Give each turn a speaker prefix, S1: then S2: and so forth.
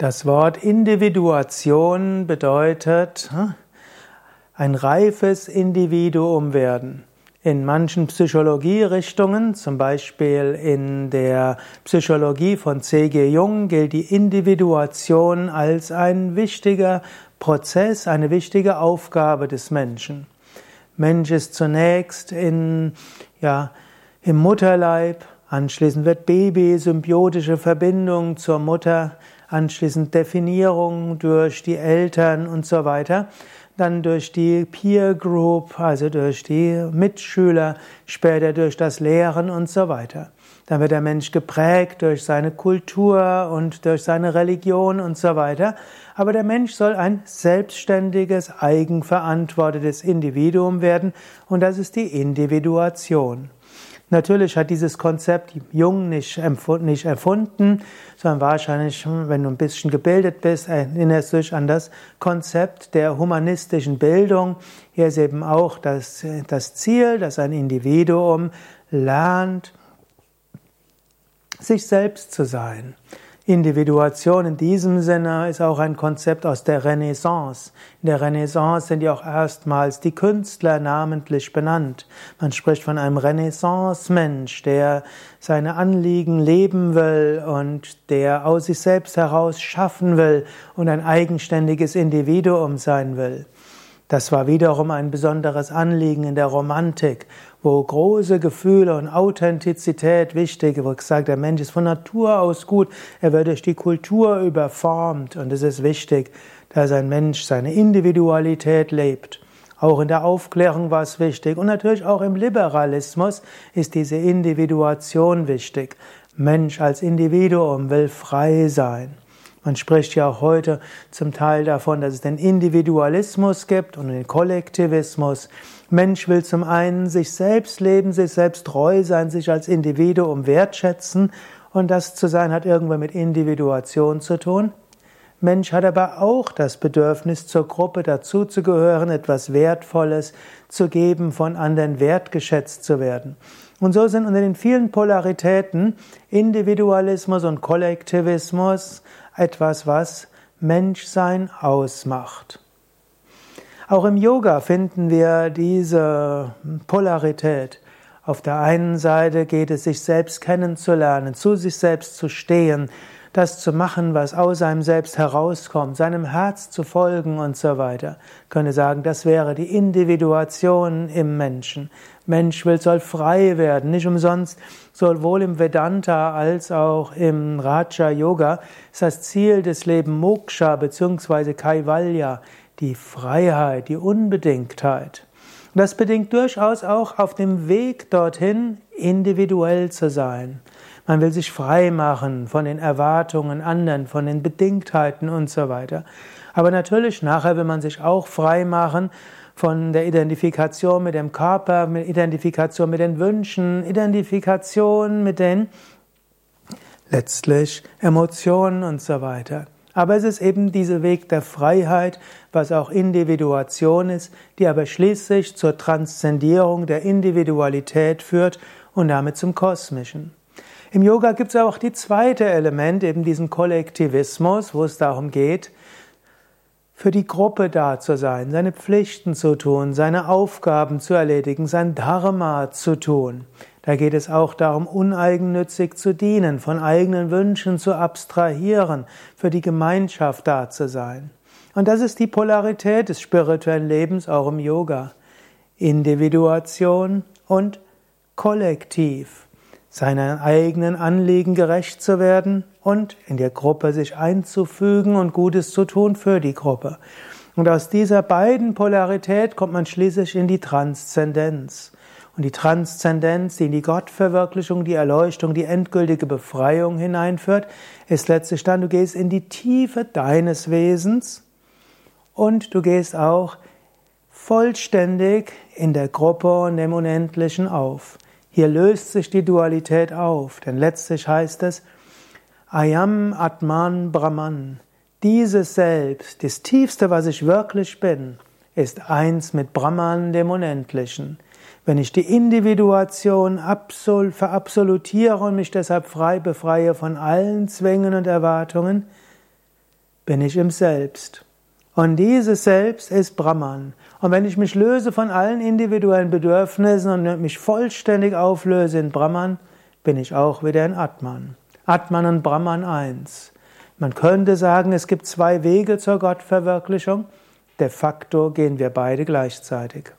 S1: Das Wort Individuation bedeutet hm, ein reifes Individuum werden. In manchen Psychologierichtungen, zum Beispiel in der Psychologie von C.G. Jung, gilt die Individuation als ein wichtiger Prozess, eine wichtige Aufgabe des Menschen. Mensch ist zunächst in, ja, im Mutterleib, anschließend wird Baby, symbiotische Verbindung zur Mutter, anschließend Definierung durch die Eltern und so weiter, dann durch die Peer Group, also durch die Mitschüler, später durch das Lehren und so weiter. Dann wird der Mensch geprägt durch seine Kultur und durch seine Religion und so weiter. Aber der Mensch soll ein selbstständiges, eigenverantwortetes Individuum werden und das ist die Individuation. Natürlich hat dieses Konzept Jung nicht erfunden, sondern wahrscheinlich, hm, wenn du ein bisschen gebildet bist, erinnerst du dich an das Konzept der humanistischen Bildung. Hier ist eben auch das, das Ziel, dass ein Individuum lernt, sich selbst zu sein. Individuation in diesem Sinne ist auch ein Konzept aus der Renaissance. In der Renaissance sind ja auch erstmals die Künstler namentlich benannt. Man spricht von einem Renaissance-Mensch, der seine Anliegen leben will und der aus sich selbst heraus schaffen will und ein eigenständiges Individuum sein will. Das war wiederum ein besonderes Anliegen in der Romantik, wo große Gefühle und Authentizität wichtig, wo gesagt, der Mensch ist von Natur aus gut, er wird durch die Kultur überformt und es ist wichtig, dass ein Mensch seine Individualität lebt. Auch in der Aufklärung war es wichtig und natürlich auch im Liberalismus ist diese Individuation wichtig. Mensch als Individuum will frei sein. Man spricht ja auch heute zum Teil davon, dass es den Individualismus gibt und den Kollektivismus. Mensch will zum einen sich selbst leben, sich selbst treu sein, sich als Individuum wertschätzen und das zu sein hat irgendwann mit Individuation zu tun. Mensch hat aber auch das Bedürfnis, zur Gruppe dazuzugehören, etwas Wertvolles zu geben, von anderen wertgeschätzt zu werden. Und so sind unter den vielen Polaritäten Individualismus und Kollektivismus etwas, was Menschsein ausmacht. Auch im Yoga finden wir diese Polarität. Auf der einen Seite geht es, sich selbst kennenzulernen, zu sich selbst zu stehen, das zu machen, was aus einem selbst herauskommt, seinem Herz zu folgen und so weiter. Ich könnte sagen, das wäre die Individuation im Menschen. Mensch will, soll frei werden. Nicht umsonst, sowohl im Vedanta als auch im Raja Yoga ist das Ziel des Lebens Moksha bzw. Kaivalya, die Freiheit, die Unbedingtheit. Und das bedingt durchaus auch auf dem Weg dorthin individuell zu sein. Man will sich frei machen von den Erwartungen anderen, von den Bedingtheiten und so weiter. Aber natürlich, nachher will man sich auch frei machen von der Identifikation mit dem Körper, mit Identifikation mit den Wünschen, Identifikation mit den letztlich Emotionen und so weiter. Aber es ist eben dieser Weg der Freiheit, was auch Individuation ist, die aber schließlich zur Transzendierung der Individualität führt und damit zum Kosmischen. Im Yoga gibt es auch die zweite Element, eben diesen Kollektivismus, wo es darum geht, für die Gruppe da zu sein, seine Pflichten zu tun, seine Aufgaben zu erledigen, sein Dharma zu tun. Da geht es auch darum, uneigennützig zu dienen, von eigenen Wünschen zu abstrahieren, für die Gemeinschaft da zu sein. Und das ist die Polarität des spirituellen Lebens auch im Yoga. Individuation und Kollektiv seinen eigenen Anliegen gerecht zu werden und in der Gruppe sich einzufügen und Gutes zu tun für die Gruppe. Und aus dieser beiden Polarität kommt man schließlich in die Transzendenz. Und die Transzendenz, die in die Gottverwirklichung, die Erleuchtung, die endgültige Befreiung hineinführt, ist letztlich dann, du gehst in die Tiefe deines Wesens und du gehst auch vollständig in der Gruppe und dem Unendlichen auf. Hier löst sich die Dualität auf, denn letztlich heißt es Ayam Atman Brahman. Dieses Selbst, das Tiefste, was ich wirklich bin, ist eins mit Brahman, dem Unendlichen. Wenn ich die Individuation absol verabsolutiere und mich deshalb frei befreie von allen Zwängen und Erwartungen, bin ich im Selbst. Und dieses Selbst ist Brahman. Und wenn ich mich löse von allen individuellen Bedürfnissen und mich vollständig auflöse in Brahman, bin ich auch wieder in Atman. Atman und Brahman eins. Man könnte sagen, es gibt zwei Wege zur Gottverwirklichung. De facto gehen wir beide gleichzeitig.